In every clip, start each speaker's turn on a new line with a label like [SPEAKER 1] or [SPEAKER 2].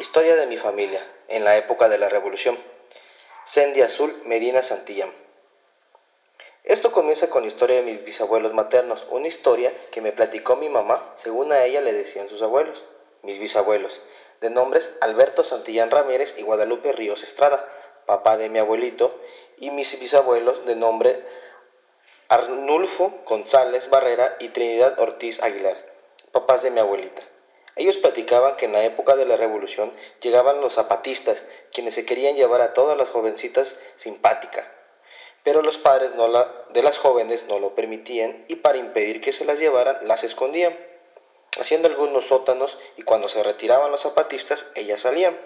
[SPEAKER 1] Historia de mi familia en la época de la Revolución. Sendy Azul Medina Santillán. Esto comienza con la historia de mis bisabuelos maternos, una historia que me platicó mi mamá, según a ella le decían sus abuelos, mis bisabuelos, de nombres Alberto Santillán Ramírez y Guadalupe Ríos Estrada, papá de mi abuelito, y mis bisabuelos de nombre Arnulfo González Barrera y Trinidad Ortiz Aguilar, papás de mi abuelita. Ellos platicaban que en la época de la revolución llegaban los zapatistas, quienes se querían llevar a todas las jovencitas simpáticas, pero los padres de las jóvenes no lo permitían y para impedir que se las llevaran las escondían, haciendo algunos sótanos y cuando se retiraban los zapatistas ellas salían.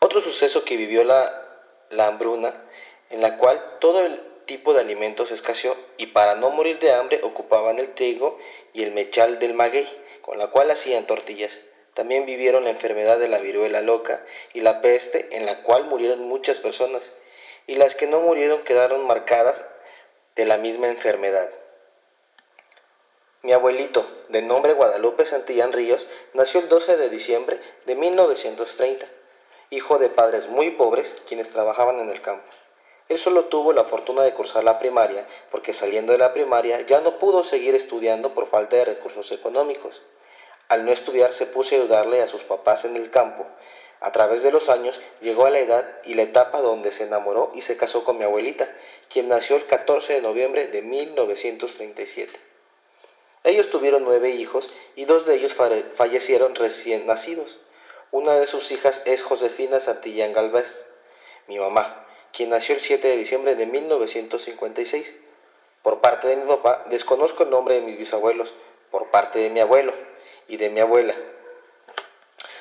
[SPEAKER 1] Otro suceso que vivió la, la hambruna, en la cual todo el tipo de alimentos escaseó y para no morir de hambre ocupaban el trigo y el mechal del maguey, con la cual hacían tortillas. También vivieron la enfermedad de la viruela loca y la peste, en la cual murieron muchas personas, y las que no murieron quedaron marcadas de la misma enfermedad. Mi abuelito, de nombre Guadalupe Santillán Ríos, nació el 12 de diciembre de 1930, hijo de padres muy pobres quienes trabajaban en el campo. Él solo tuvo la fortuna de cursar la primaria, porque saliendo de la primaria ya no pudo seguir estudiando por falta de recursos económicos. Al no estudiar se puso a ayudarle a sus papás en el campo. A través de los años llegó a la edad y la etapa donde se enamoró y se casó con mi abuelita, quien nació el 14 de noviembre de 1937. Ellos tuvieron nueve hijos y dos de ellos fallecieron recién nacidos. Una de sus hijas es Josefina Santillán Galvez, mi mamá, quien nació el 7 de diciembre de 1956. Por parte de mi papá, desconozco el nombre de mis bisabuelos, por parte de mi abuelo y de mi abuela.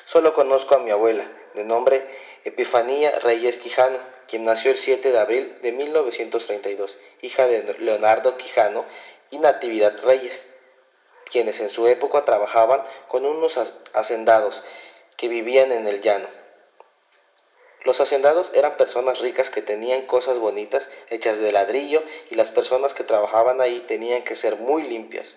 [SPEAKER 1] Solo conozco a mi abuela, de nombre Epifanía Reyes Quijano, quien nació el 7 de abril de 1932, hija de Leonardo Quijano y Natividad Reyes, quienes en su época trabajaban con unos hacendados que vivían en el llano. Los hacendados eran personas ricas que tenían cosas bonitas hechas de ladrillo y las personas que trabajaban ahí tenían que ser muy limpias.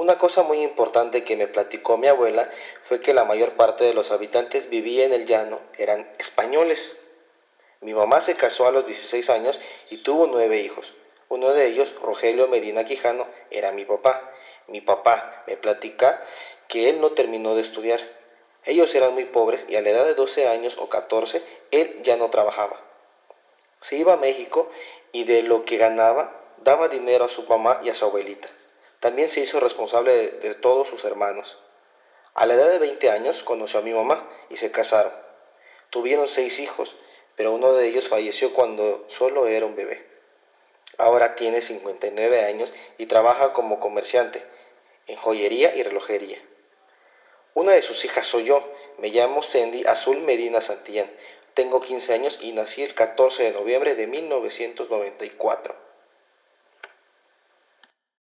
[SPEAKER 1] Una cosa muy importante que me platicó mi abuela fue que la mayor parte de los habitantes vivía en el llano eran españoles. Mi mamá se casó a los 16 años y tuvo nueve hijos. Uno de ellos, Rogelio Medina Quijano, era mi papá. Mi papá me platica que él no terminó de estudiar ellos eran muy pobres y a la edad de 12 años o 14 él ya no trabajaba. Se iba a México y de lo que ganaba daba dinero a su mamá y a su abuelita. También se hizo responsable de, todos sus hermanos. A la edad de 20 años conoció a mi mamá y se casaron. Tuvieron seis hijos, pero uno de ellos falleció cuando solo era un bebé. Ahora tiene 59 años y trabaja como comerciante en joyería y relojería. Una de sus hijas soy yo. Me llamo Sandy Azul Medina Santillán. Tengo 15 años y nací el 14 de noviembre de 1994.